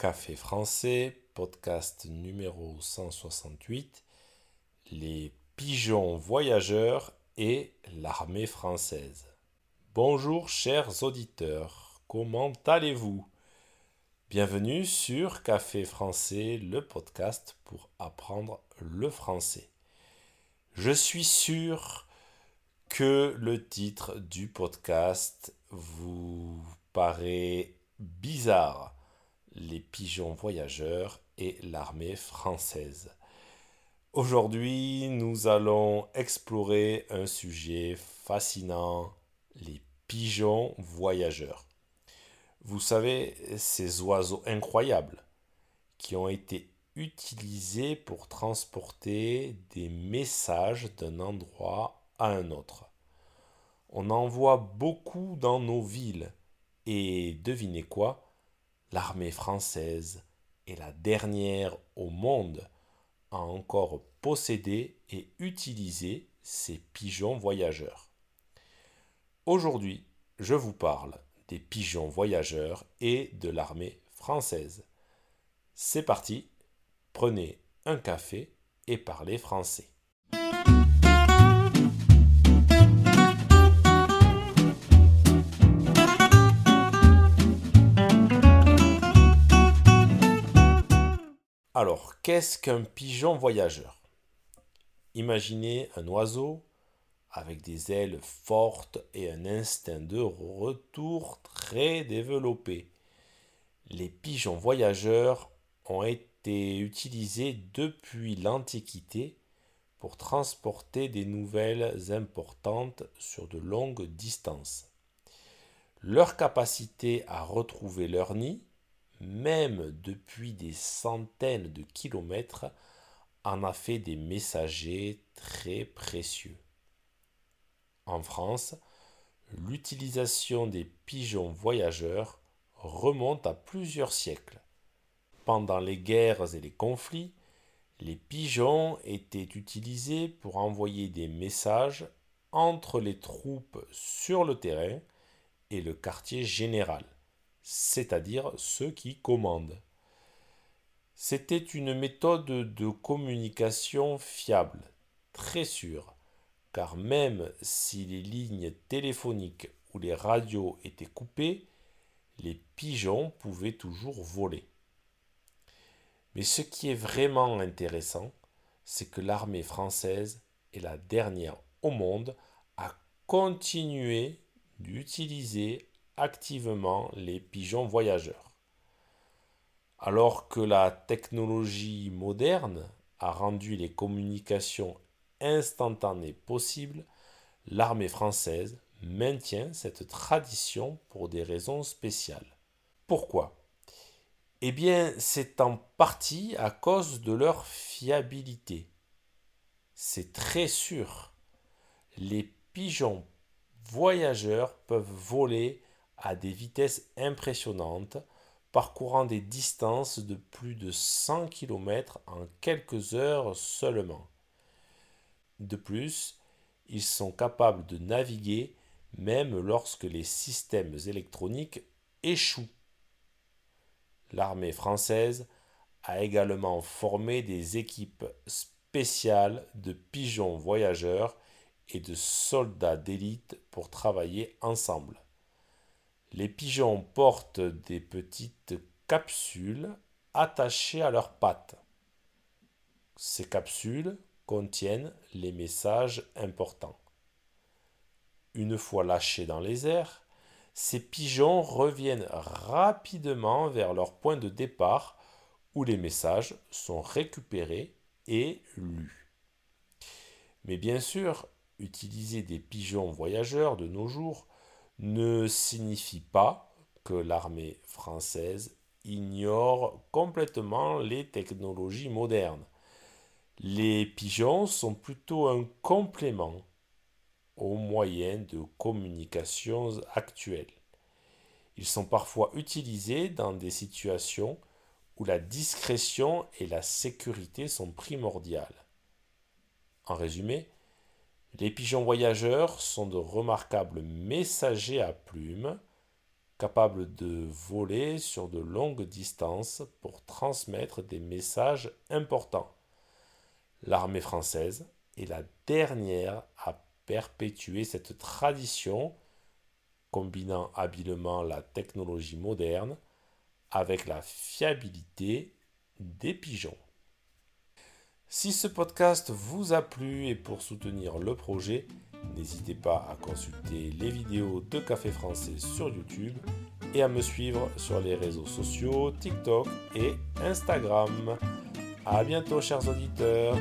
Café français, podcast numéro 168, les pigeons voyageurs et l'armée française. Bonjour chers auditeurs, comment allez-vous? Bienvenue sur Café français, le podcast pour apprendre le français. Je suis sûr que le titre du podcast vous paraît bizarre les pigeons voyageurs et l'armée française. Aujourd'hui, nous allons explorer un sujet fascinant, les pigeons voyageurs. Vous savez, ces oiseaux incroyables qui ont été utilisés pour transporter des messages d'un endroit à un autre. On en voit beaucoup dans nos villes. Et devinez quoi? L'armée française est la dernière au monde à encore posséder et utiliser ces pigeons voyageurs. Aujourd'hui, je vous parle des pigeons voyageurs et de l'armée française. C'est parti, prenez un café et parlez français. Alors, qu'est-ce qu'un pigeon voyageur? Imaginez un oiseau avec des ailes fortes et un instinct de retour très développé. Les pigeons voyageurs ont été utilisés depuis l'Antiquité pour transporter des nouvelles importantes sur de longues distances. Leur capacité à retrouver leur nid même depuis des centaines de kilomètres, en a fait des messagers très précieux. En France, l'utilisation des pigeons voyageurs remonte à plusieurs siècles. Pendant les guerres et les conflits, les pigeons étaient utilisés pour envoyer des messages entre les troupes sur le terrain et le quartier général c'est-à-dire ceux qui commandent. C'était une méthode de communication fiable, très sûre, car même si les lignes téléphoniques ou les radios étaient coupées, les pigeons pouvaient toujours voler. Mais ce qui est vraiment intéressant, c'est que l'armée française est la dernière au monde à continuer d'utiliser activement les pigeons voyageurs. Alors que la technologie moderne a rendu les communications instantanées possibles, l'armée française maintient cette tradition pour des raisons spéciales. Pourquoi? Eh bien, c'est en partie à cause de leur fiabilité. C'est très sûr. Les pigeons voyageurs peuvent voler à des vitesses impressionnantes, parcourant des distances de plus de 100 km en quelques heures seulement. De plus, ils sont capables de naviguer même lorsque les systèmes électroniques échouent. L'armée française a également formé des équipes spéciales de pigeons voyageurs et de soldats d'élite pour travailler ensemble. Les pigeons portent des petites capsules attachées à leurs pattes. Ces capsules contiennent les messages importants. Une fois lâchés dans les airs, ces pigeons reviennent rapidement vers leur point de départ où les messages sont récupérés et lus. Mais bien sûr, utiliser des pigeons voyageurs de nos jours ne signifie pas que l'armée française ignore complètement les technologies modernes. Les pigeons sont plutôt un complément aux moyens de communication actuels. Ils sont parfois utilisés dans des situations où la discrétion et la sécurité sont primordiales. En résumé, les pigeons voyageurs sont de remarquables messagers à plumes capables de voler sur de longues distances pour transmettre des messages importants. L'armée française est la dernière à perpétuer cette tradition, combinant habilement la technologie moderne avec la fiabilité des pigeons. Si ce podcast vous a plu et pour soutenir le projet, n'hésitez pas à consulter les vidéos de Café Français sur YouTube et à me suivre sur les réseaux sociaux TikTok et Instagram. A bientôt chers auditeurs